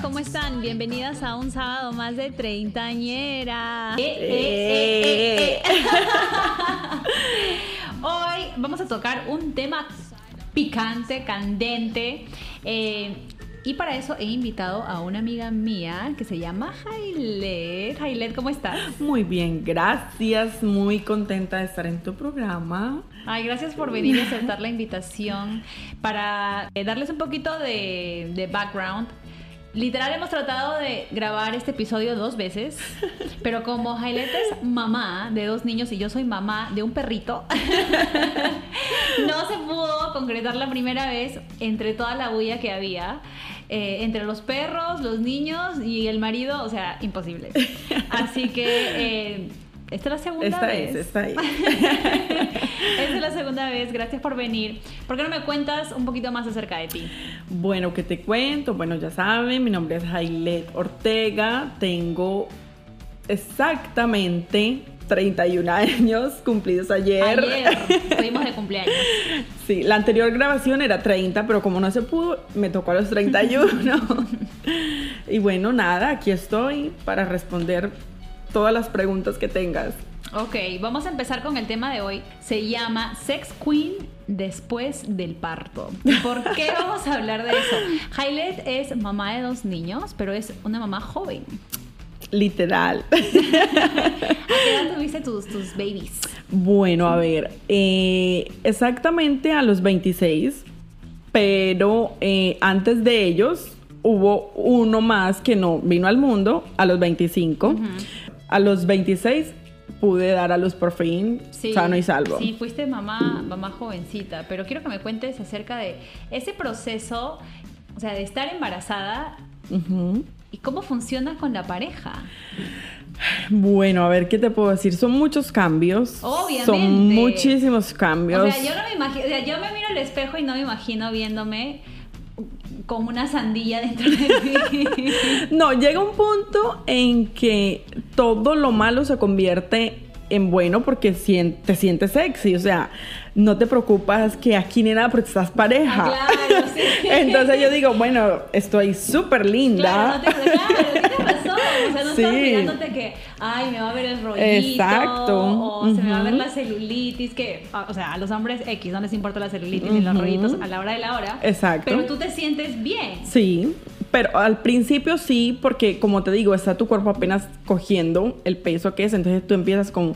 ¿cómo están? Bienvenidas a un sábado más de treintañera. Eh, eh, eh, Hoy vamos a tocar un tema picante, candente. y para eso he invitado a una amiga mía que se llama Jailet. Jailet, ¿cómo estás? Muy bien, gracias. Muy contenta de estar en tu programa. Ay, gracias por venir y aceptar la invitación para darles un poquito de, de background Literal hemos tratado de grabar este episodio dos veces, pero como Jailet es mamá de dos niños y yo soy mamá de un perrito, no se pudo concretar la primera vez entre toda la bulla que había. Eh, entre los perros, los niños y el marido, o sea, imposible. Así que eh, esta es la segunda vez. Esta es, esta es. Esta es la segunda vez. Gracias por venir. ¿Por qué no me cuentas un poquito más acerca de ti? Bueno, ¿qué te cuento? Bueno, ya saben, mi nombre es Jailet Ortega. Tengo exactamente 31 años cumplidos ayer. Ayer fuimos de cumpleaños. Sí, la anterior grabación era 30, pero como no se pudo, me tocó a los 31. y bueno, nada, aquí estoy para responder todas las preguntas que tengas. Ok, vamos a empezar con el tema de hoy. Se llama Sex Queen después del parto. ¿Por qué vamos a hablar de eso? Hailet es mamá de dos niños, pero es una mamá joven. Literal. ¿A qué edad tuviste tus, tus babies? Bueno, a ver, eh, exactamente a los 26, pero eh, antes de ellos hubo uno más que no vino al mundo a los 25. A los 26 pude dar a luz por fin sano y salvo. Sí, fuiste mamá, mamá jovencita, pero quiero que me cuentes acerca de ese proceso, o sea, de estar embarazada y cómo funciona con la pareja. Bueno, a ver, ¿qué te puedo decir? Son muchos cambios. Obviamente. Son muchísimos cambios. O sea, yo no me imagino, o sea, yo me miro al espejo y no me imagino viéndome como una sandía dentro de mí. no, llega un punto en que todo lo malo se convierte en bueno porque te sientes sexy, o sea, no te preocupas que aquí ni nada porque estás pareja. Claro, sí. Entonces yo digo, bueno, estoy súper linda. Claro, no te, claro, o sea, no estás mirándote que, ay, me va a ver el rollito. Exacto. O se me va a ver la celulitis, que, o sea, a los hombres X no les importa la celulitis ni los rollitos a la hora de la hora. Exacto. Pero tú te sientes bien. Sí, pero al principio sí, porque como te digo, está tu cuerpo apenas cogiendo el peso que es, entonces tú empiezas como,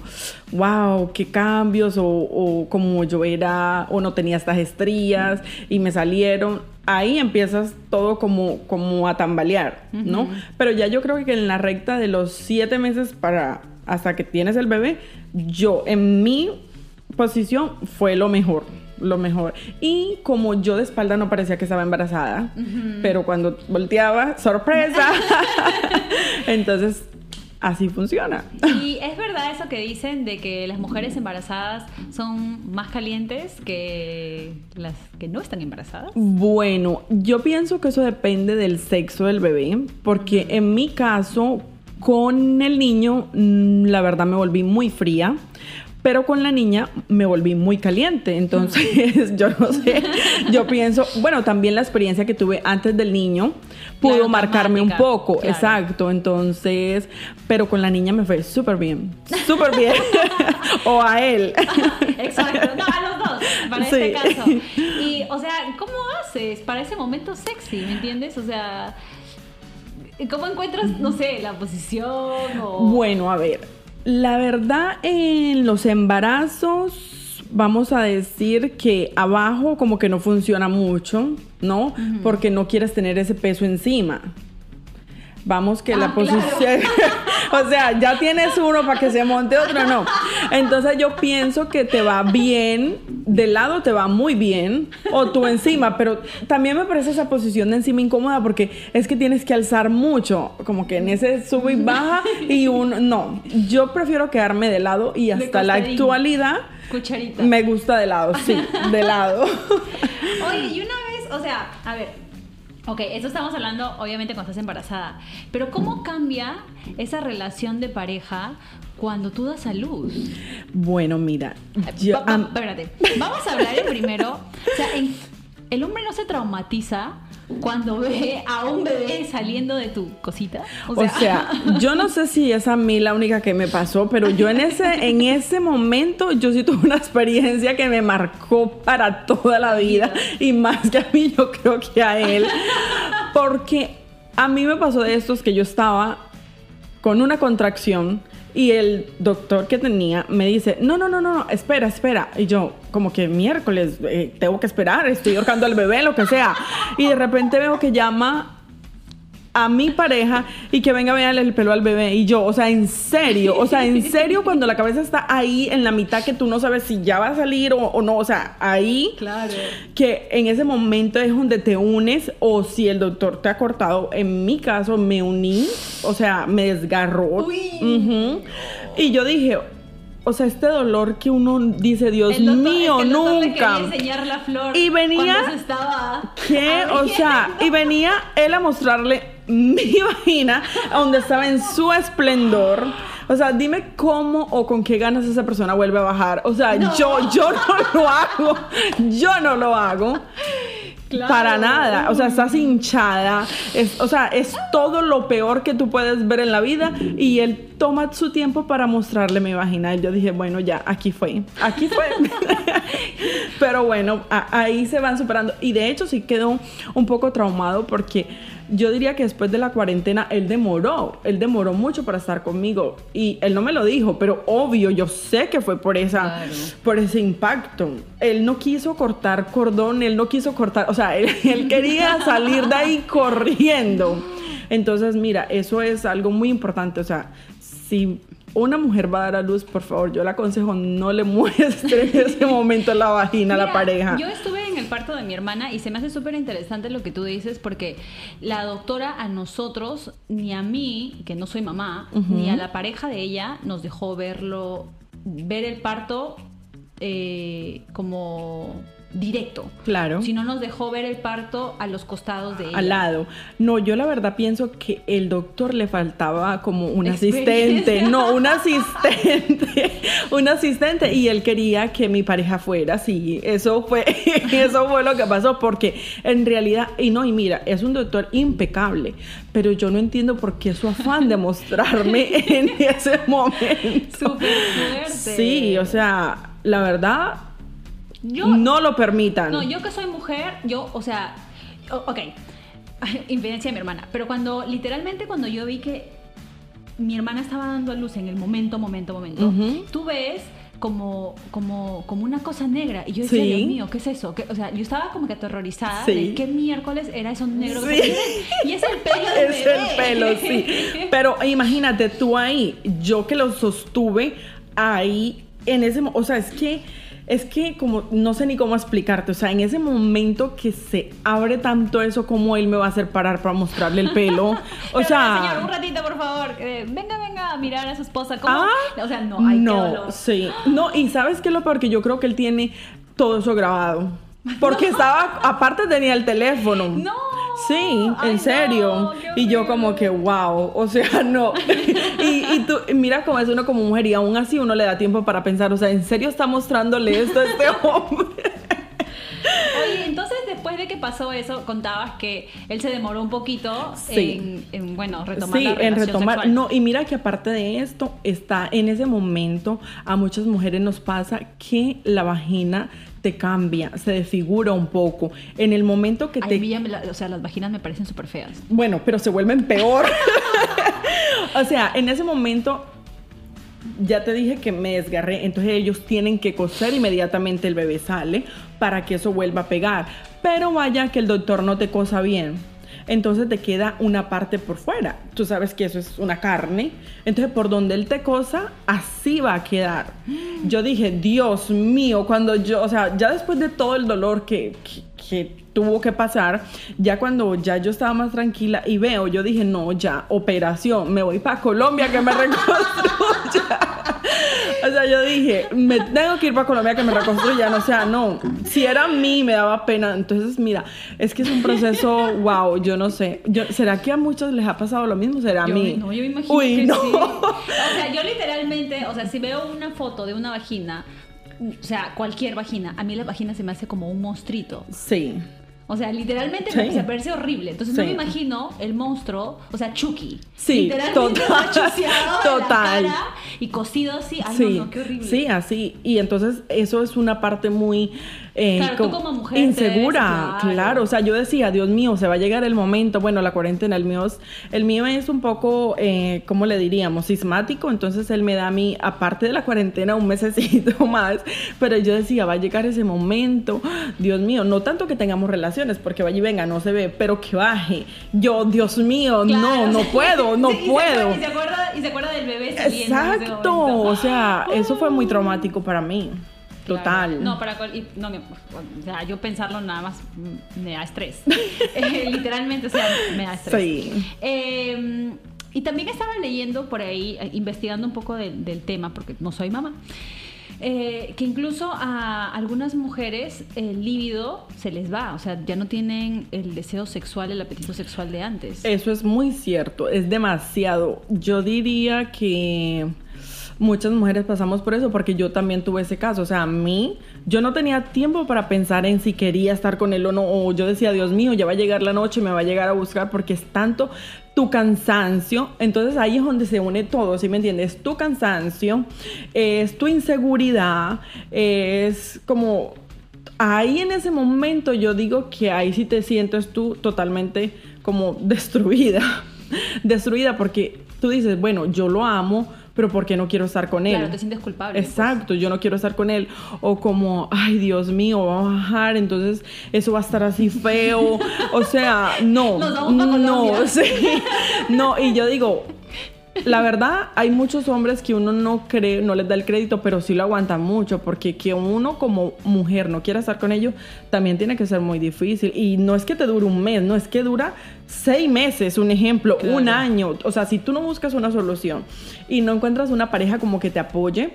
wow, qué cambios, o, como yo era, o no tenía estas estrías y me salieron. Ahí empiezas todo como, como a tambalear, ¿no? Pero ya yo creo que en la recta de los siete meses para hasta que tienes el bebé, yo en mi posición fue lo mejor lo mejor. Y como yo de espalda no parecía que estaba embarazada, pero cuando volteaba, sorpresa. Entonces, así funciona. Y es verdad eso que dicen de que las mujeres embarazadas son más calientes que las que no están embarazadas. Bueno, yo pienso que eso depende del sexo del bebé, porque en mi caso, con el niño, mm, la verdad me volví muy fría pero con la niña me volví muy caliente. Entonces, yo no sé, yo pienso, bueno, también la experiencia que tuve antes del niño pudo marcarme un poco, exacto. Entonces, pero con la niña me fue súper bien, súper bien. o a él. exacto, no, a los dos, para este caso. Y, o sea, ¿cómo haces para ese momento sexy? ¿Me entiendes? O sea... ¿Cómo encuentras, no sé, la posición o... Bueno, a ver, la verdad, en los embarazos, vamos a decir que abajo como que no funciona mucho, ¿no? Porque no quieres tener ese peso encima. Vamos que la ah, posición, o sea, ya tienes uno para que se monte otro, no. Entonces yo pienso que te va bien, de lado te va muy bien, o tú encima, pero también me parece esa posición de encima incómoda porque es que tienes que alzar mucho, como que en ese sube y baja y un, no, yo prefiero quedarme de lado y hasta la actualidad Cucharita. me gusta de lado, sí, de lado. Oye, y una vez, o sea, a ver, Ok, eso estamos hablando obviamente cuando estás embarazada, pero ¿cómo cambia esa relación de pareja cuando tú das a luz? Bueno, mira, yo, espérate, vamos a hablar primero, o sea, el hombre no se traumatiza cuando ve a un bebé saliendo de tu cosita? O sea, yo no sé si es a mí la única que me pasó, pero yo en ese, en ese momento yo sí tuve una experiencia que me marcó para toda la vida y más que a mí yo creo que a él, porque a mí me pasó de estos que yo estaba con una contracción y el doctor que tenía me dice, no, no, no, no, espera, espera. Y yo, como que miércoles, eh, tengo que esperar, estoy ahorcando al bebé, lo que sea. Y de repente veo que llama a mi pareja y que venga a verle el pelo al bebé. Y yo, o sea, en serio, o sea, en serio, cuando la cabeza está ahí en la mitad que tú no sabes si ya va a salir o, no, o sea, ahí, claro. que en ese momento es donde te unes o si el doctor te ha cortado. En mi caso, me uní, o sea, me desgarró. Y yo dije, o sea, este dolor que uno dice, Dios mío, nunca. enseñar la flor y venía, estaba ¿qué? O sea, y venía él a mostrarle mi vagina, donde estaba en su esplendor. O sea, dime cómo o con qué ganas esa persona vuelve a bajar. O sea, yo, yo no lo hago. Yo no lo hago. Para nada. O sea, estás hinchada. Es, o sea, es todo lo peor que tú puedes ver en la vida. Y él toma su tiempo para mostrarle mi vagina. Y yo dije, bueno, ya, aquí fue. Aquí fue. Pero bueno, ahí se van superando. Y de hecho sí quedó un poco traumado porque yo diría que después de la cuarentena él demoró, él demoró mucho para estar conmigo y él no me lo dijo, pero obvio, yo sé que fue por esa por ese impacto. Él no quiso cortar cordón, él no quiso cortar, o sea, él, él quería salir de ahí corriendo. Entonces, mira, eso es algo muy importante, o sea, si una mujer va a dar a luz, por favor, yo le aconsejo no le muestre en ese momento la vagina a la pareja. Yo estuve en el parto de mi hermana y se me hace súper interesante lo que tú dices porque la doctora a nosotros, ni a mí, que no soy mamá, ni a la pareja de ella nos dejó verlo, ver el parto eh, como directo. Claro. Si no nos dejó ver el parto a los costados de ella. Al lado. No, yo la verdad pienso que el doctor le faltaba como un asistente. No, un asistente. un asistente. Y él quería que mi pareja fuera. Sí, eso fue, eso fue lo que pasó. Porque en realidad, y no, y mira, es un doctor impecable. Pero yo no entiendo por qué su afán de mostrarme en ese momento. Súper fuerte. Sí, o sea, la verdad no lo permitan. No, yo que soy mujer, yo, o sea, ok, infidencia de mi hermana, pero cuando, literalmente cuando yo vi que mi hermana estaba dando a luz en el momento, momento, momento, tú ves como, como, como una cosa negra. Y yo decía, Dios mío, ¿qué es eso? o sea, yo estaba como que aterrorizada de qué miércoles era eso negro Y es el pelo Es el pelo, sí. Pero imagínate, tú ahí, yo que lo sostuve ahí, en ese... O sea, es que es que como no sé ni cómo explicarte, o sea, en ese momento que se abre tanto eso, como él me va a hacer parar para mostrarle el pelo? O sea, señor, un ratito, por favor. Eh, venga, venga a mirar a su esposa. ¿Cómo? Ah, o sea, no, hay No, sí. No, y ¿sabes qué es lo peor? Que yo creo que él tiene todo eso grabado. Porque estaba, aparte tenía el teléfono. No. Sí, en serio. y yo como que, wow, o sea, no. y, y, tú, mira cómo es uno como mujer y aún así uno le da tiempo para pensar, o sea, ¿en serio está mostrándole esto a este hombre? Oye, entonces después de que pasó eso, contabas que él se demoró un poquito en, bueno, retomar sí, en retomar. No, y mira que aparte de esto, está en ese momento, a muchas mujeres nos pasa que la vagina te cambia, se desfigura un poco. En el momento que te... o sea, las vaginas me parecen súper feas. Bueno, pero se vuelven peor. o sea, en ese momento ya te dije que me desgarré, entonces ellos tienen que coser inmediatamente el bebé sale para que eso vuelva a pegar. Pero vaya que el doctor no te cosa bien. Entonces te queda una parte por fuera. Tú sabes que eso es una carne. Entonces por donde él te cosa, así va a quedar. Yo dije, Dios mío, cuando yo, o sea, ya después de todo el dolor que, que tuvo que pasar, ya cuando ya yo estaba más tranquila y veo, yo dije, no, ya, operación, me voy para Colombia que me reconstruya. o sea, yo dije, me tengo que ir para Colombia que me reconstruyan, o sea, no, si era a mí me daba pena, entonces mira, es que es un proceso, wow, yo no sé, yo, ¿será que a muchos les ha pasado lo mismo? ¿Será a mí? No, yo me imagino Uy, que no. sí. O sea, yo literalmente, o sea, si veo una foto de una vagina, o sea, cualquier vagina, a mí la vagina se me hace como un monstruito. Sí. O sea, literalmente Sí. me se parece horrible. Entonces no Sí. me imagino el monstruo, o sea, Chucky. Sí, literalmente total. la cara y cosido así. Ay, sí, no, no, qué horrible. sí, así. Y entonces eso es una parte muy eh, Claro, tú como mujer insegura, claro. claro. O sea, yo decía, Dios mío, se va a llegar el momento. Bueno, la cuarentena, el mío es, el mío es un poco, eh, ¿cómo le diríamos? Sismático. Entonces él me da a mí, aparte de la cuarentena, un mesecito más. Pero yo decía, va a llegar ese momento. Dios mío, no tanto que tengamos relaciones, porque vaya y venga, no se ve, pero que baje. Yo, Dios mío, Claro, no, no puedo, no Sí, y se puedo. acuerda- Y se, acuerda, y se acuerda del bebé Exacto, o sea, eso fue muy traumático para mí. Claro. Total. No, para cual- y- no, me- o sea, yo pensarlo nada más me da estrés. Eh, literalmente, o sea, me da estrés. Sí. Eh, y también estaba leyendo por ahí, eh, investigando un poco del- del tema, porque no soy mamá. eh, que incluso a algunas mujeres el líbido se les va, o sea, ya no tienen el deseo sexual, el apetito sexual de antes. Eso es muy cierto, es demasiado. Yo diría que muchas mujeres pasamos por eso porque yo también tuve ese caso. O sea, a mí, yo no tenía tiempo para pensar en si quería estar con él o no. O yo decía, Dios mío, ya va a llegar la noche, me va a llegar a buscar porque es tanto tu cansancio. Entonces ahí es donde se une todo, ¿sí me entiendes? Tu cansancio, es tu inseguridad, es como ahí en ese momento yo digo que ahí sí te sientes tú totalmente como destruida. destruida porque tú dices, bueno, yo lo amo, pero ¿por qué no quiero estar con él? Claro, te sientes culpable. pues. Exacto, yo no quiero estar con él. O como, ay, Dios mío, va a bajar, entonces eso va a estar así feo. O sea, no. Nos vamos no, sí. No, y yo digo, la verdad, hay muchos hombres que uno no cree, no les da el crédito, pero sí lo aguantan mucho, porque que uno como mujer no quiera estar con ellos, también tiene que ser muy difícil. Y no es que te dure un mes, no es que dura seis meses, un ejemplo, Claro. un año. O sea, si tú no buscas una solución y no encuentras una pareja como que te apoye,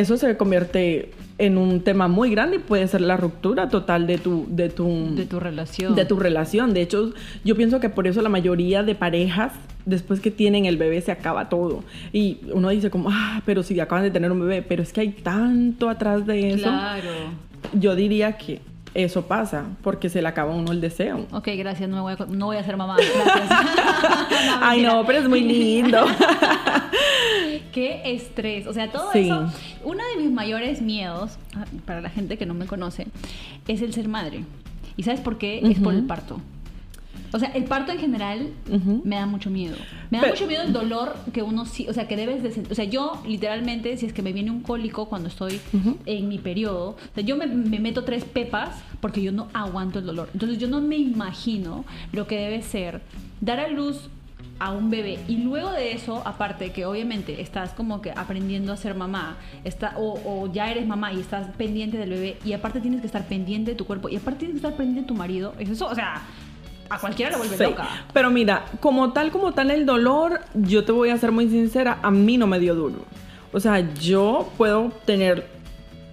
eso se convierte en un tema muy grande y puede ser la ruptura total de tu, de tu, De tu relación. de tu relación. De hecho, yo pienso que por eso la mayoría de parejas, después que tienen el bebé, se acaba todo. Y uno dice como, ah, pero si acaban de tener un bebé, pero es que hay tanto atrás de eso. Claro. Yo diría que eso pasa porque se le acaba a uno el deseo. Ok, gracias, no, me voy a, no voy a ser mamá. Gracias. Ay, no, pero es muy lindo. Qué estrés. O sea, todo Sí. eso. Uno de mis mayores miedos, ah, para la gente que no me conoce, es el ser madre. ¿Y sabes por qué? Es por el parto. O sea, el parto en general me da mucho miedo. Me da Pero- mucho miedo el dolor que uno sí, o sea, que debes de sentir. O sea, yo literalmente, si es que me viene un cólico cuando estoy en mi periodo, o sea, yo me, me meto tres pepas porque yo no aguanto el dolor. Entonces yo no me imagino lo que debe ser dar a luz a un bebé y luego de eso, aparte que obviamente estás como que aprendiendo a ser mamá, está, o, o ya eres mamá y estás pendiente del bebé y aparte tienes que estar pendiente de tu cuerpo y aparte tienes que estar pendiente de tu marido, es eso, o sea, a cualquiera le vuelve Sí, loca. Pero mira, como tal, como tal el dolor, yo te voy a ser muy sincera, a mí no me dio duro. O sea, yo puedo tener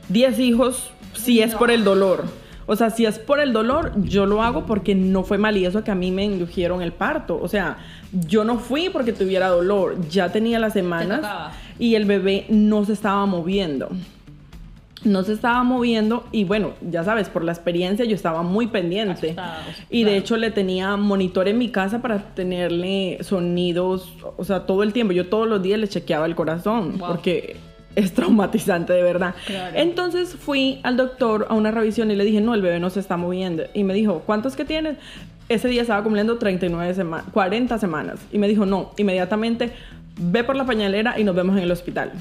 10 hijos si es por el dolor. O sea, si es por el dolor, yo lo hago porque no fue mal y eso que a mí me indujeron el parto. O sea, yo no fui porque tuviera dolor, ya tenía las semanas y el bebé no se estaba moviendo. No se estaba moviendo y bueno, ya sabes, por la experiencia yo estaba muy pendiente. Y de hecho le tenía monitor en mi casa para tenerle sonidos, o sea, todo el tiempo. Yo todos los días le chequeaba el corazón Wow. porque es traumatizante de verdad. Claro. Entonces fui al doctor a una revisión y le dije, no, el bebé no se está moviendo. Y me dijo, ¿cuántos que tienes? Ese día estaba cumpliendo 39 semanas, 40 semanas. Y me dijo, no, inmediatamente ve por la pañalera y nos vemos en el hospital.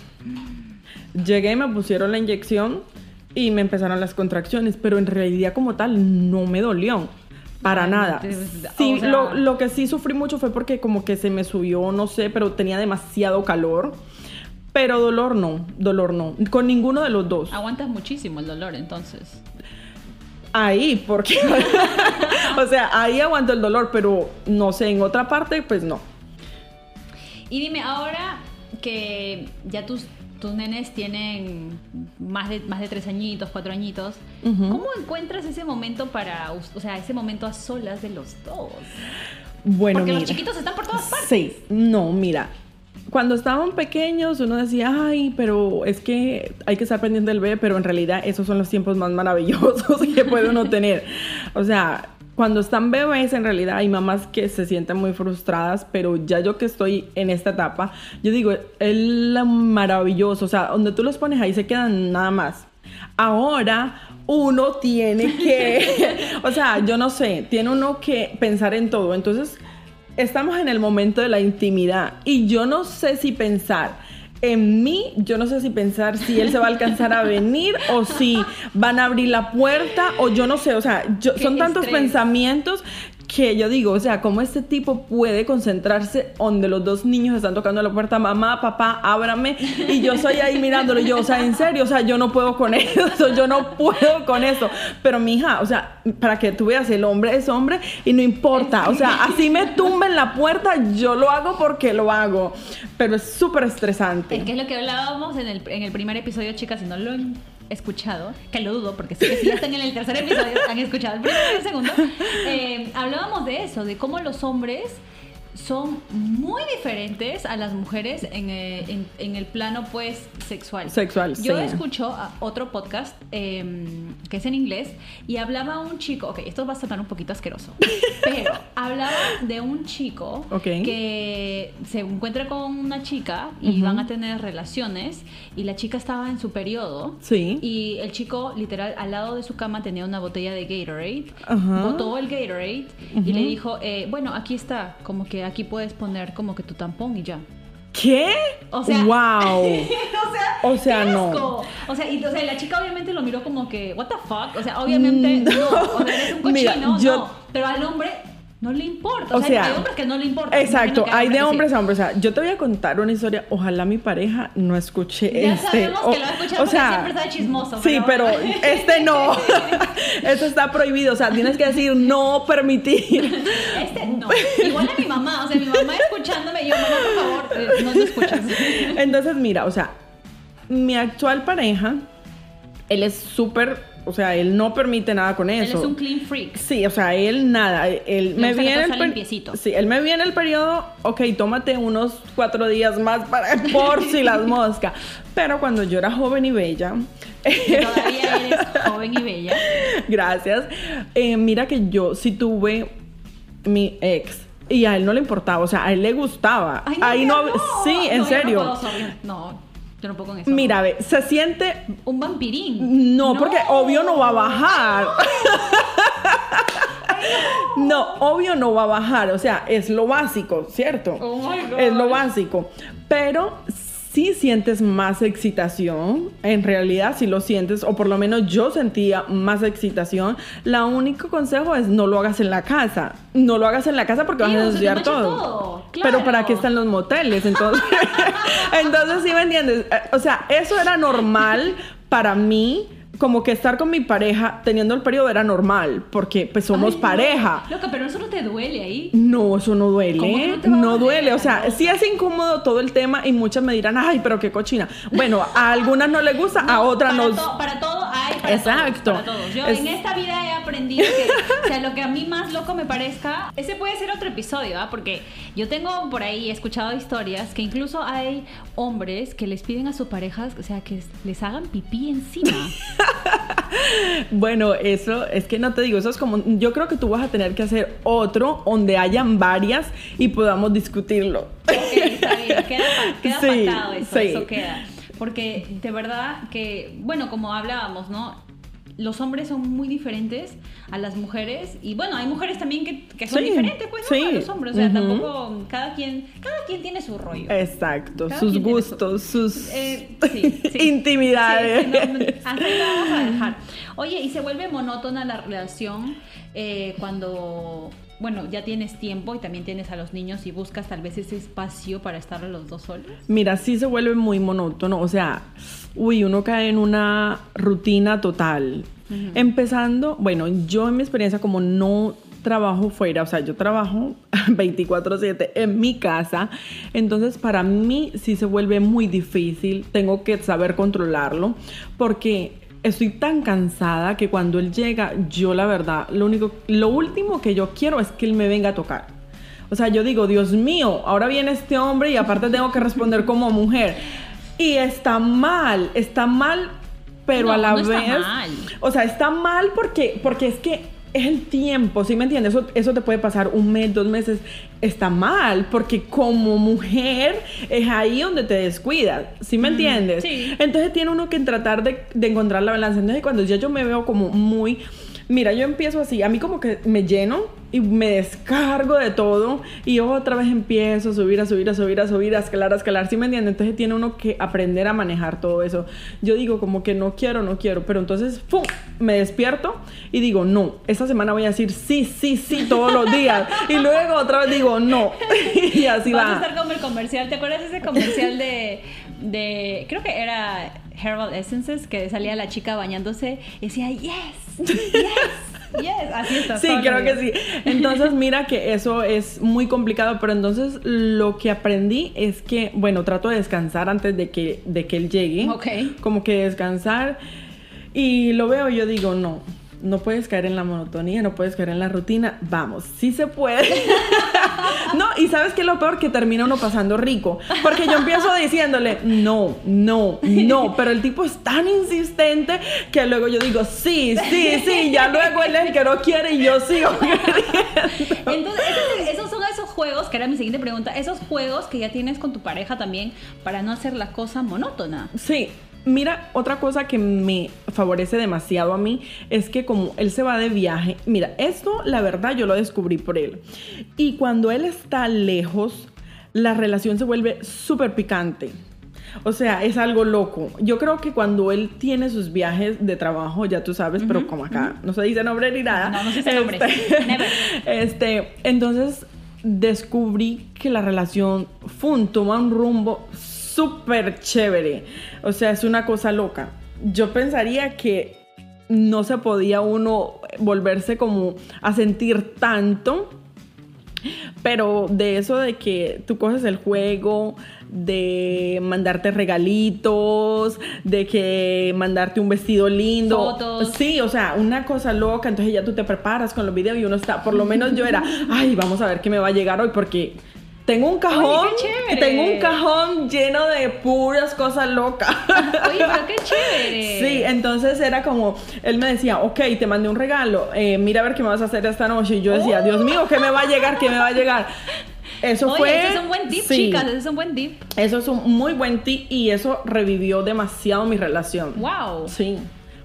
Llegué, me pusieron la inyección y me empezaron las contracciones, pero en realidad como tal no me dolió. Para nada. Sí, lo, lo que sí sufrí mucho fue porque como que se me subió, no sé, pero tenía demasiado calor. Pero dolor no, dolor no. Con ninguno de los dos. Aguantas muchísimo el dolor, entonces. Ahí, porque... o sea, ahí aguanto el dolor, pero no sé, en otra parte, pues no. Y dime, ahora que ya tus, tus nenes tienen más de, más de tres añitos, cuatro añitos. ¿cómo encuentras ese momento para, o sea, ese momento a solas de los dos? Bueno, Porque los mira. chiquitos están por todas partes. Sí, no, mira. Cuando estaban pequeños uno decía, ay, pero es que hay que estar pendiente del bebé, pero en realidad esos son los tiempos más maravillosos que puede uno tener. O sea, cuando están bebés, en realidad hay mamás que se sienten muy frustradas, pero ya yo que estoy en esta etapa, yo digo, es maravilloso. O sea, donde tú los pones ahí se quedan nada más. Ahora uno tiene que, o sea, yo no sé, tiene uno que pensar en todo. Entonces, estamos en el momento de la intimidad y yo no sé si pensar en mí, yo no sé si pensar si él se va a alcanzar a venir o si van a abrir la puerta o yo no sé, o sea, son tantos pensamientos que yo digo, o sea, ¿cómo este tipo puede concentrarse donde los dos niños están tocando la puerta, mamá, papá, ábrame, y yo soy ahí mirándolo, y yo, o sea, en serio, o sea, yo no puedo con eso, yo no puedo con eso, pero mi hija, o sea, para que tú veas, el hombre es hombre y no importa, o sea, así me tumben la puerta, yo lo hago porque lo hago, pero es súper estresante. Es que es lo que hablábamos en el, en el primer episodio, chicas, si no lo escuchado, que lo dudo porque sé que si ya están en el tercer episodio, han escuchado el primero y el segundo, eh, hablábamos de eso, de cómo los hombres son muy diferentes a las mujeres en, eh, el plano pues sexual. Sexual, Yo escucho otro podcast em, que es en inglés y hablaba un chico, ok, esto va a sonar un poquito asqueroso, pero hablaba de un chico que se encuentra con una chica y van a tener relaciones y la chica estaba en su periodo sí. y el chico literal al lado de su cama tenía una botella de Gatorade, botó el Gatorade y le dijo, eh, bueno, aquí está, como que aquí puedes poner como que tu tampón y ya. ¿Qué? O sea, wow. o sea, o sea no. O sea, y la chica obviamente lo miró como que, what the fuck? O sea, obviamente mm, no, o sea, eres un cochino, no. Pero al hombre no le importa. O, sea, hay hombres que no le importa. Exacto, hay de hombres a hombres. O sea, yo te voy a contar una historia. Ojalá mi pareja no escuche ya este. Sabemos que lo va a escuchar o sea, siempre está chismoso. Sí, pero, este no. Eso está prohibido. O sea, tienes que decir no permitir. Este no. Igual a mi mamá. O sea, mi mamá escuchándome, yo, mamá, por favor, eh, no te escuches. Entonces, mira, o sea, mi actual pareja, él es súper o sea, él no permite nada con eso. Él es un clean freak. Sí, o sea, él nada. Él me viene el Sí, él me viene el periodo, ok, tómate unos cuatro días más para por si las moscas. Pero cuando yo era joven y bella. todavía eres joven y bella. Gracias. Eh, mira que yo sí tuve mi ex. Y a él no le importaba, o sea, a él le gustaba. Ahí no, sí, en serio. no, Mira, ve, se siente. Un vampirín. No, porque obvio no va a bajar. no, obvio no va a bajar. O sea, es lo básico, ¿cierto? Oh es lo básico. Pero si sientes más excitación, en realidad si lo sientes, o por lo menos yo sentía más excitación, la único consejo es no lo hagas en la casa. No lo hagas en la casa porque vas a ensuciar todo. Pero ¿para qué están los moteles? Entonces, entonces sí me entiendes. Eh, o sea, eso era normal para mí como que estar con mi pareja teniendo el periodo era normal, porque pues somos pareja. Loca, pero eso no te duele ahí. No, eso no duele. No, duele. O sea, sí es incómodo todo el tema y muchas me dirán, ay, pero qué cochina. Bueno, a algunas no les gusta, a otras no. para todo hay para Exacto. Todos, para todos. Yo en esta vida he aprendido que, o sea, lo que a mí más loco me parezca, ese puede ser otro episodio, ¿ah? Porque yo tengo por ahí, he escuchado historias que incluso hay hombres que les piden a sus parejas, o sea, que les hagan pipí encima. bueno, eso es que no te digo, eso es como, yo creo que tú vas a tener que hacer otro donde hayan varias y podamos discutirlo. Ok, está bien, queda, queda eso, eso queda. Porque de verdad que, bueno, como hablábamos, ¿no? Los hombres son muy diferentes a las mujeres y bueno, hay mujeres también que, son diferentes pues ¿no? a los hombres, o sea, tampoco cada quien cada quien tiene su rollo. Exacto, sus gustos, sus eh, intimidades. así lo vamos a dejar. Oye, ¿y se vuelve monótona la relación eh, cuando bueno, ya tienes tiempo y también tienes a los niños y buscas tal vez ese espacio para estar los dos solos? Mira, sí se vuelve muy monótono, o sea, uy, uno cae en una rutina total. Empezando, bueno, yo en mi experiencia como no trabajo fuera, o sea, yo trabajo 24/7 en mi casa, entonces para mí sí se vuelve muy difícil, tengo que saber controlarlo, porque estoy tan cansada que cuando él llega, yo la verdad, lo único, lo último que yo quiero es que él me venga a tocar. O sea, yo digo, Dios mío, ahora viene este hombre y aparte tengo que responder como mujer. Y está mal, está mal, pero a la vez... Está mal. O sea, está mal porque, porque es que es el tiempo, ¿sí me entiendes? Eso, eso te puede pasar un mes, dos meses, está mal, porque como mujer es ahí donde te descuidas, ¿sí me entiendes? sí. Entonces tiene uno que tratar de, de encontrar la balanza. Entonces cuando ya yo me veo como muy... Mira, yo empiezo así, a mí como que me lleno y me descargo de todo y otra vez empiezo a subir, a subir, a subir, a subir, a escalar, a escalar, ¿sí me entiendes? Entonces tiene uno que aprender a manejar todo eso. Yo digo como que no quiero, no quiero, pero entonces, ¡pum! Me despierto y digo, no, esta semana voy a decir sí, sí, sí todos los días. Y luego otra vez digo, no. y así Vas va. a estar como el comercial. ¿Te acuerdas de ese comercial de, de. Creo que era Herbal Essences, que salía la chica bañándose y decía, yes, yes, yes. Así está. Sí, creo que sí. Entonces, mira que eso es muy complicado, pero entonces lo que aprendí es que, bueno, trato de descansar antes de que, de que él llegue. Ok. Como que descansar. Y lo veo y yo digo, no, no puedes caer en la monotonía, no puedes caer en la rutina. Vamos, sí se puede. no, y sabes qué es lo peor que termina uno pasando rico. Porque yo empiezo diciéndole, no, no, no. Pero el tipo es tan insistente que luego yo digo, sí, sí, sí. Ya luego él es el que no quiere y yo sigo queriendo. Entonces, esos son esos juegos, que era mi siguiente pregunta, esos juegos que ya tienes con tu pareja también para no hacer la cosa monótona. Sí. Mira, otra cosa que me favorece demasiado a mí es que como él se va de viaje, mira, esto la verdad yo lo descubrí por él. Y cuando él está lejos, la relación se vuelve súper picante. O sea, es algo loco. Yo creo que cuando él tiene sus viajes de trabajo, ya tú sabes, pero como acá no se dice nombre ni nada. No, no se dice nombre. Este, Never. este, entonces descubrí que la relación fun, toma un rumbo súper chévere. O sea, es una cosa loca. Yo pensaría que no se podía uno volverse como a sentir tanto. Pero de eso de que tú coges el juego, de mandarte regalitos, de que mandarte un vestido lindo. Fotos. Sí, o sea, una cosa loca. Entonces ya tú te preparas con los videos y uno está, por lo menos yo era, ay, vamos a ver qué me va a llegar hoy porque tengo un cajón, qué chévere. tengo un cajón lleno de puras cosas locas. Oye, pero qué chévere. Sí, entonces era como, él me decía, ok, te mandé un regalo, eh, mira a ver qué me vas a hacer esta noche. Y yo decía, Dios mío, ¿qué me va a llegar? ¿Qué me va a llegar? Eso Oye, fue... ese es un buen tip, sí, chicas, ese es un buen tip. Eso es un muy buen tip y eso revivió demasiado mi relación. Wow. Sí,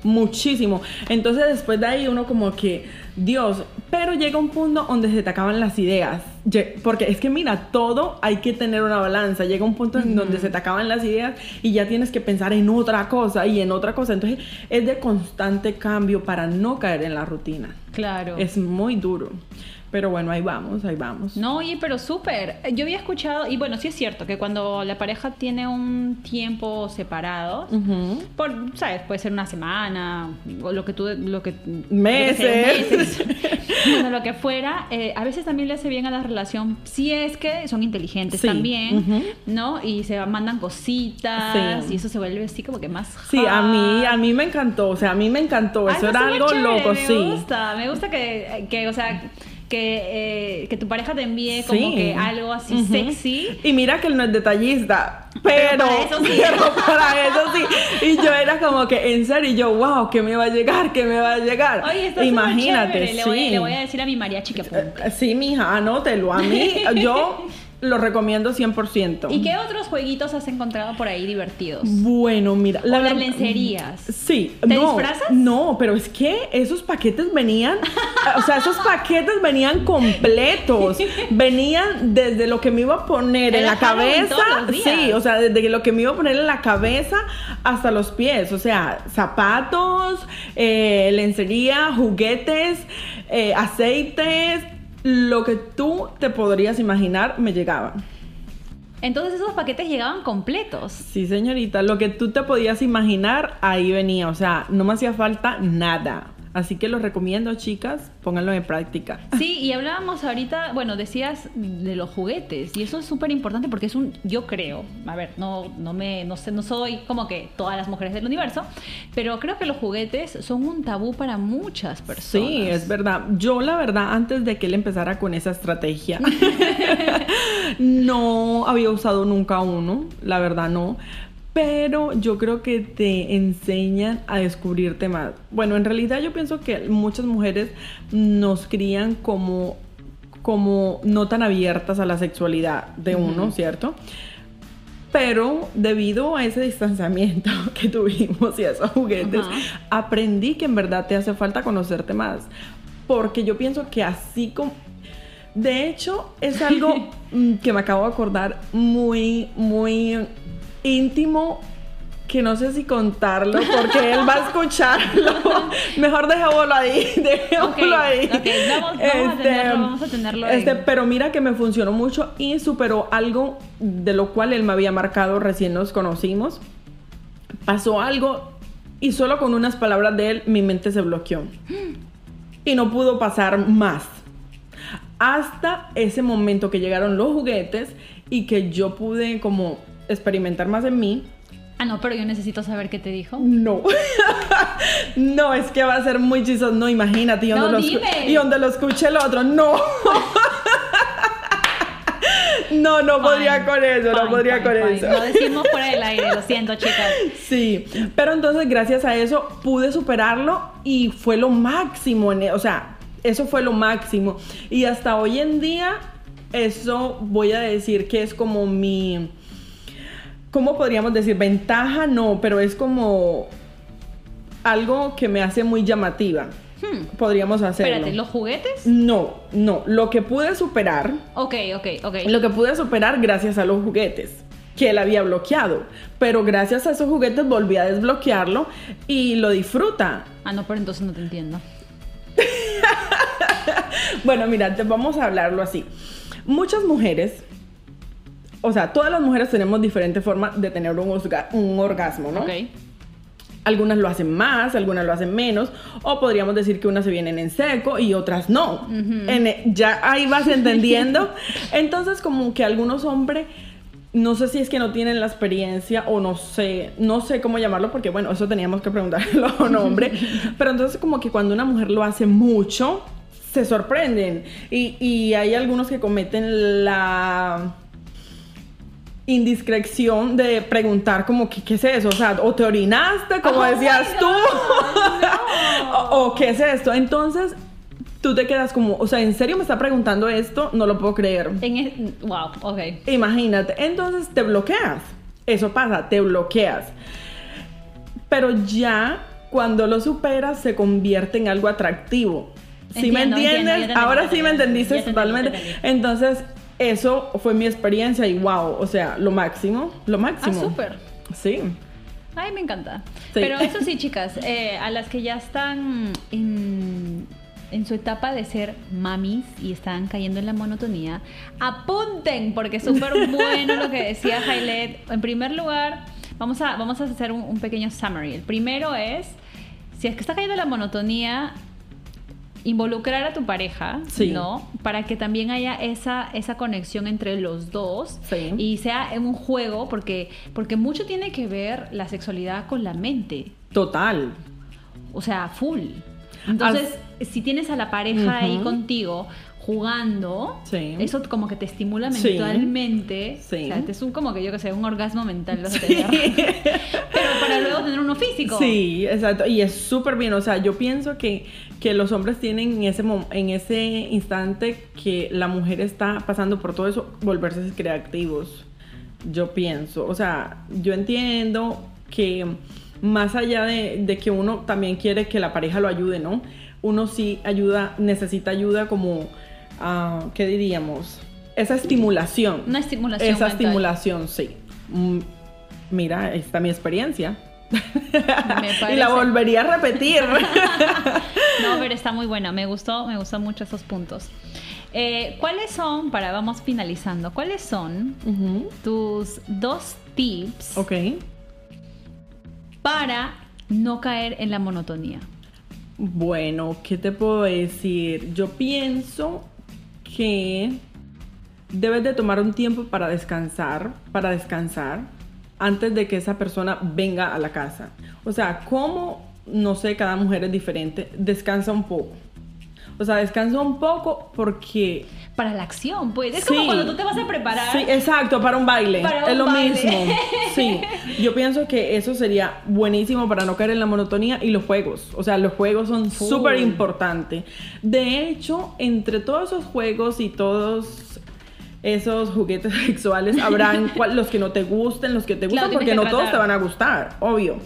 muchísimo. Entonces después de ahí uno como que, Dios, pero llega un punto donde se te acaban las ideas. Porque es que mira, todo hay que tener una balanza. Llega un punto en donde se te acaban las ideas y ya tienes que pensar en otra cosa y en otra cosa. Entonces es de constante cambio para no caer en la rutina. Claro. Es muy duro. Pero bueno, ahí vamos, ahí vamos. No, oye, pero súper. Yo había escuchado, y bueno, sí es cierto, que cuando la pareja tiene un tiempo separado, por, ¿sabes? Puede ser una semana, o lo que tú, lo que... Meses. lo que sea, meses. bueno, lo que fuera, eh, a veces también le hace bien a la relación, si es que son inteligentes Sí, también. ¿no? Y se mandan cositas, Sí. y eso se vuelve así como que más... Sí, a mí, a mí me encantó, o sea, a mí me encantó, Ah, eso era algo chévere, loco, me sí. gusta, me gusta que, que o sea, que, eh, que tu pareja te envíe como Sí. que algo así sexy. Y mira que él no es detallista, Pero pero, para eso sí. pero para eso sí. Y yo era como que en serio, y yo, wow, ¿qué me va a llegar? ¿Qué me va a llegar? Oye, está Imagínate, chévere. Le voy, sí. le voy a decir a mi mariachi que apunte. Eh, Sí, mija, anótelo. A mí, yo lo recomiendo 100%. ¿Y qué otros jueguitos has encontrado por ahí divertidos? Bueno, mira, o las lencerías. Sí, ¿Te no, disfrazas? No, pero es que esos paquetes venían, o sea, esos paquetes venían completos. Venían desde lo que me iba a poner en la cabeza. Sí, o sea, desde lo que me iba a poner en la cabeza hasta los pies. O sea, zapatos, eh, lencería, juguetes, eh, aceites, lo que tú te podrías imaginar me llegaba. Entonces esos paquetes llegaban completos. Sí, señorita, lo que tú te podías imaginar, ahí venía. O sea, no me hacía falta nada. Así que los recomiendo, chicas, pónganlo en práctica. Sí, y hablábamos ahorita, bueno, decías de los juguetes, y eso es súper importante porque es un, yo creo, a ver, no, no me, no sé, no soy como que todas las mujeres del universo, pero creo que los juguetes son un tabú para muchas personas. Sí, es verdad. Yo, la verdad, antes de que él empezara con esa estrategia, no había usado nunca uno. La verdad, no. Pero yo creo que te enseñan a descubrirte más. Bueno, en realidad yo pienso que muchas mujeres nos crían como, como no tan abiertas a la sexualidad de uno, ¿cierto? Pero debido a ese distanciamiento que tuvimos y a esos juguetes, aprendí que en verdad te hace falta conocerte más. Porque yo pienso que así como... De hecho, es algo que me acabo de acordar muy, muy íntimo que no sé si contarlo porque él va a escucharlo. Mejor dejémoslo ahí, dejémoslo ahí. Vamos, a este, tenerlo, vamos, a tenerlo, este, pero mira que me funcionó mucho y superó algo de lo cual él me había marcado recién nos conocimos. Pasó algo y solo con unas palabras de él mi mente se bloqueó. Y no pudo pasar más. Hasta ese momento que llegaron los juguetes y que yo pude como experimentar más en mí. Ah, no, pero yo necesito saber qué te dijo. No. no, es que va a ser muy chistoso. No, imagínate. Y donde, lo, y donde lo escuche el otro. No. No, no podría con eso, no podría con eso. Lo decimos fuera del aire, lo siento, chicas. Sí, pero entonces gracias a eso pude superarlo y fue lo máximo, e, o sea, eso fue lo máximo. Y hasta hoy en día, eso voy a decir que es como mi ¿cómo podríamos decir? Ventaja, no, pero es como algo que me hace muy llamativa. Hmm. Podríamos hacerlo. Espérate, ¿los juguetes? No, no. Lo que pude superar. Ok, ok, ok. Lo que pude superar gracias a los juguetes que él había bloqueado. Pero gracias a esos juguetes volví a desbloquearlo y lo disfruta. Ah, no, pero entonces no te entiendo. bueno, mira, vamos a hablarlo así. Muchas mujeres o sea, todas las mujeres tenemos diferentes formas de tener un, un orgasmo, ¿no? Ok. Algunas lo hacen más, algunas lo hacen menos, o podríamos decir que unas se vienen en seco y otras no. E, ya ahí vas entendiendo. Entonces, como que algunos hombres, no sé si es que no tienen la experiencia o no sé, no sé cómo llamarlo, porque bueno, eso teníamos que preguntarlo a un hombre. Pero entonces, como que cuando una mujer lo hace mucho, se sorprenden. Y, y hay algunos que cometen la indiscreción de preguntar como ¿qué, es eso? O sea, o te orinaste, como decías tú, o, qué es esto. Entonces, tú te quedas como, o sea, ¿en serio me está preguntando esto? No lo puedo creer. En wow, ok. Imagínate, entonces te bloqueas. Eso pasa, te bloqueas. Pero ya cuando lo superas se convierte en algo atractivo. ¿Sí me entiendes? Ahora sí me entendiste totalmente. Entonces, eso fue mi experiencia y wow, o sea, lo máximo, lo máximo. Ah, súper. Sí. Ay, me encanta. Pero eso sí, chicas, eh, a las que ya están en, su etapa de ser mamis y están cayendo en la monotonía, apunten, porque es súper bueno lo que decía Jailet. En primer lugar, vamos a, vamos a hacer un, un pequeño summary. El primero es, si es que está cayendo en la monotonía, involucrar a tu pareja, ¿no? Para que también haya esa, esa conexión entre los dos y sea un juego, porque, porque mucho tiene que ver la sexualidad con la mente. Total. O sea, full. Entonces, si tienes a la pareja ahí contigo, jugando, eso como que te estimula mentalmente. Sí. O sea, es un como que yo que sé, un orgasmo mental. Pero para luego tener uno físico. Sí, exacto. Y es súper bien. O sea, yo pienso que, que los hombres tienen en ese, en ese instante que la mujer está pasando por todo eso, volverse creativos. Yo pienso. O sea, yo entiendo que más allá de, de que uno también quiere que la pareja lo ayude, ¿no? Uno sí ayuda, necesita ayuda como uh, ¿qué diríamos? Esa estimulación. Una estimulación. Esa estimulación, sí. Mm, mira, está mi experiencia. y la volvería a repetir. no, pero está muy buena. Me gustó, me gustó mucho esos puntos. Eh, ¿Cuáles son, para vamos finalizando, cuáles son tus dos tips Ok para no caer en la monotonía? Bueno, ¿qué te puedo decir? Yo pienso que debes de tomar un tiempo para descansar, para descansar antes de que esa persona venga a la casa. O sea, como, no sé, cada mujer es diferente, descansa un poco. O sea, descansa un poco porque para la acción, pues. Es como cuando tú te vas a preparar. Sí, exacto, para un baile. Para es lo baile. mismo. Sí. Yo pienso que eso sería buenísimo para no caer en la monotonía y los juegos. O sea, los juegos son súper importantes. De hecho, entre todos esos juegos y todos esos juguetes sexuales, habrán los que no te gusten, los que te gustan, porque no todos te van a gustar, obvio.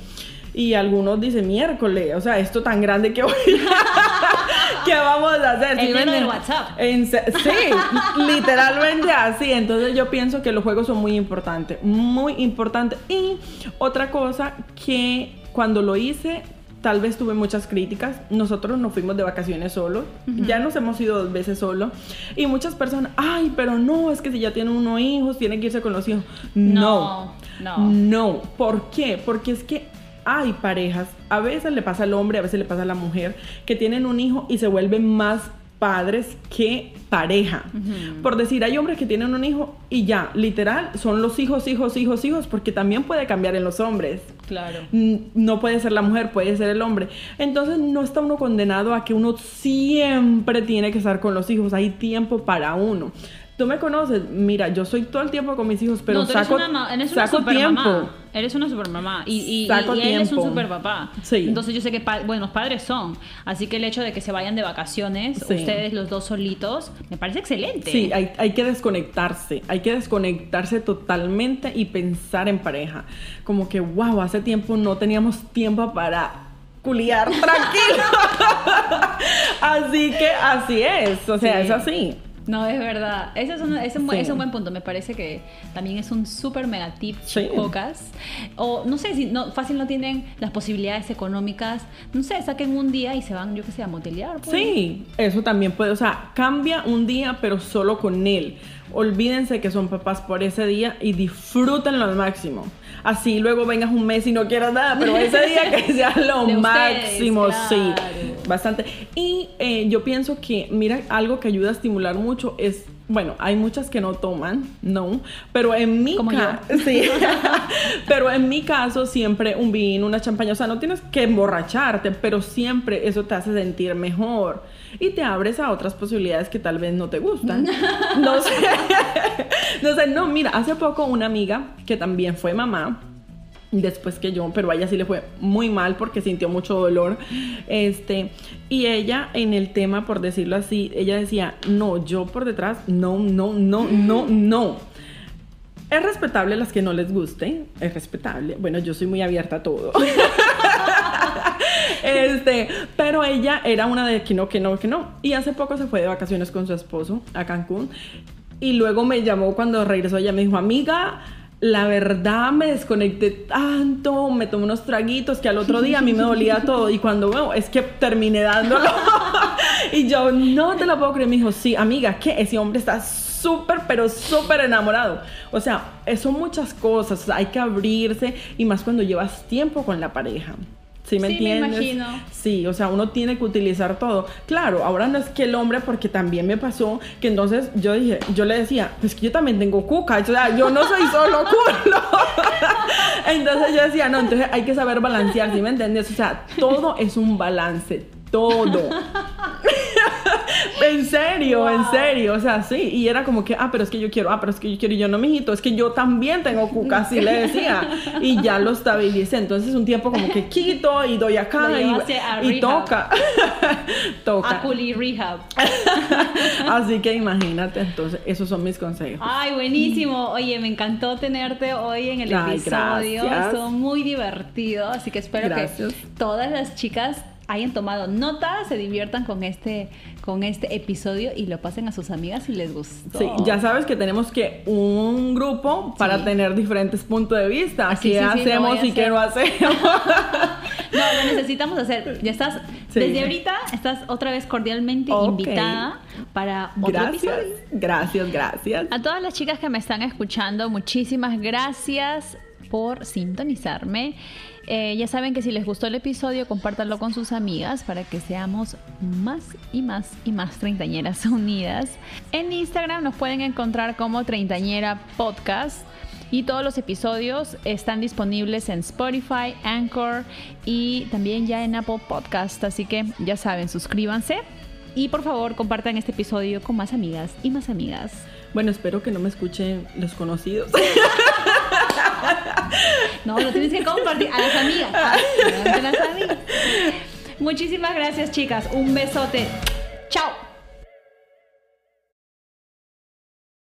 Y algunos dicen miércoles, o sea, esto tan grande que voy ¿Qué vamos a hacer? El ¿Sí del WhatsApp. sí, literalmente así. Entonces yo pienso que los juegos son muy importantes, muy importantes. Y otra cosa que cuando lo hice, tal vez tuve muchas críticas. Nosotros nos fuimos de vacaciones solos. Ya nos hemos ido dos veces solos. Y muchas personas, ay, pero no, es que si ya tienen unos hijos, tienen que irse con los hijos. No. No. No. ¿Por qué? Porque es que hay parejas, a veces le pasa al hombre, a veces le pasa a la mujer, que tienen un hijo y se vuelven más padres que pareja. Por decir, hay hombres que tienen un hijo y ya, literal, son los hijos, hijos, hijos, hijos, porque también puede cambiar en los hombres. Claro. No puede ser la mujer, puede ser el hombre. Entonces no está uno condenado a que uno siempre tiene que estar con los hijos, hay tiempo para uno. Tú me conoces, mira, yo soy todo el tiempo con mis hijos, pero saco, eres una saco tiempo. Eres una super mamá y, y, y, él es un super papá. Sí. Entonces yo sé que buenos padres son. Así que el hecho de que se vayan de vacaciones, ustedes los dos solitos, me parece excelente. Sí, hay, hay, que desconectarse. Hay que desconectarse totalmente y pensar en pareja. Como que, wow, hace tiempo no teníamos tiempo para culiar tranquilo. así que así es. O sea, es así. No, es verdad. Ese es un, es un, es un buen punto. Me parece que también es un súper mega tip, pocas. O no sé si no, fácil no tienen las posibilidades económicas. No sé, saquen un día y se van, yo que sé, a motelear. Pues. Sí, eso también puede. O sea, cambia un día, pero solo con él. Olvídense que son papás por ese día y disfrútenlo al máximo. Así luego vengas un mes y no quieras nada, pero ese día que sea lo máximo, sí bastante. Y eh, yo pienso que, mira, algo que ayuda a estimular mucho es bueno, hay muchas que no toman, no, pero en mi caso, sí, pero en mi caso siempre un vino, una champaña, o sea, no tienes que emborracharte, pero siempre eso te hace sentir mejor y te abres a otras posibilidades que tal vez no te gustan. no sé, no sé, no, mira, hace poco una amiga que también fue mamá, después que yo, pero a ella sí le fue muy mal porque sintió mucho dolor. Este, y ella en el tema, por decirlo así, ella decía, no, yo por detrás, no, no, no, no, no. Es respetable las que no les guste, es respetable. Bueno, yo soy muy abierta a todo. este, pero ella era una de que no, que no, que no. Y hace poco se fue de vacaciones con su esposo a Cancún. Y luego me llamó cuando regresó, ella me dijo, amiga, la verdad me desconecté tanto, me tomé unos traguitos que al otro día a mí me dolía todo y cuando veo es que terminé dándolo y yo no te lo puedo creer, me dijo, sí, amiga, que ese hombre está súper, pero súper enamorado. O sea, son muchas cosas, hay que abrirse y más cuando llevas tiempo con la pareja. ¿Sí me entiendes? Me imagino. Sí, o sea, uno tiene que utilizar todo. Claro, ahora no es que el hombre, porque también me pasó que entonces yo dije, yo le decía, pues que yo también tengo cuca, o sea, yo no soy solo culo. entonces yo decía, no, entonces hay que saber balancear, ¿sí me entiendes? O sea, todo es un balance, todo. en serio, en serio, o sea, sí. Y era como que, ah, pero es que yo quiero, ah, pero es que yo quiero, y yo no, mijito, es que yo también tengo cuca, así le decía. Y ya lo estabilicé. Entonces un tiempo como que quito y doy acá y, toca. toca. A culi rehab. así que imagínate, entonces, esos son mis consejos. Ay, buenísimo. Oye, me encantó tenerte hoy en el episodio. Son muy divertidos, así que espero que todas las chicas hayan tomado nota, se diviertan con este, con este episodio y lo pasen a sus amigas si les gustó. Sí, ya sabes que tenemos que un grupo para tener diferentes puntos de vista. ¿Qué hacemos y qué no hacemos? no, lo necesitamos hacer. Ya estás, desde ahorita estás otra vez cordialmente invitada para otro gracias, episodio. Gracias, gracias. A todas las chicas que me están escuchando, muchísimas gracias por sintonizarme. Eh, ya saben que si les gustó el episodio, compártanlo con sus amigas para que seamos más y más y más treintañeras unidas. En Instagram nos pueden encontrar como Treintañera Podcast. Y todos los episodios están disponibles en Spotify, Anchor y también ya en Apple Podcast. Así que ya saben, suscríbanse y por favor compartan este episodio con más amigas y más amigas. Bueno, espero que no me escuchen los conocidos. No, lo tienes que compartir a las amigas. A las amigas. Muchísimas gracias, chicas. Un besote. Chao.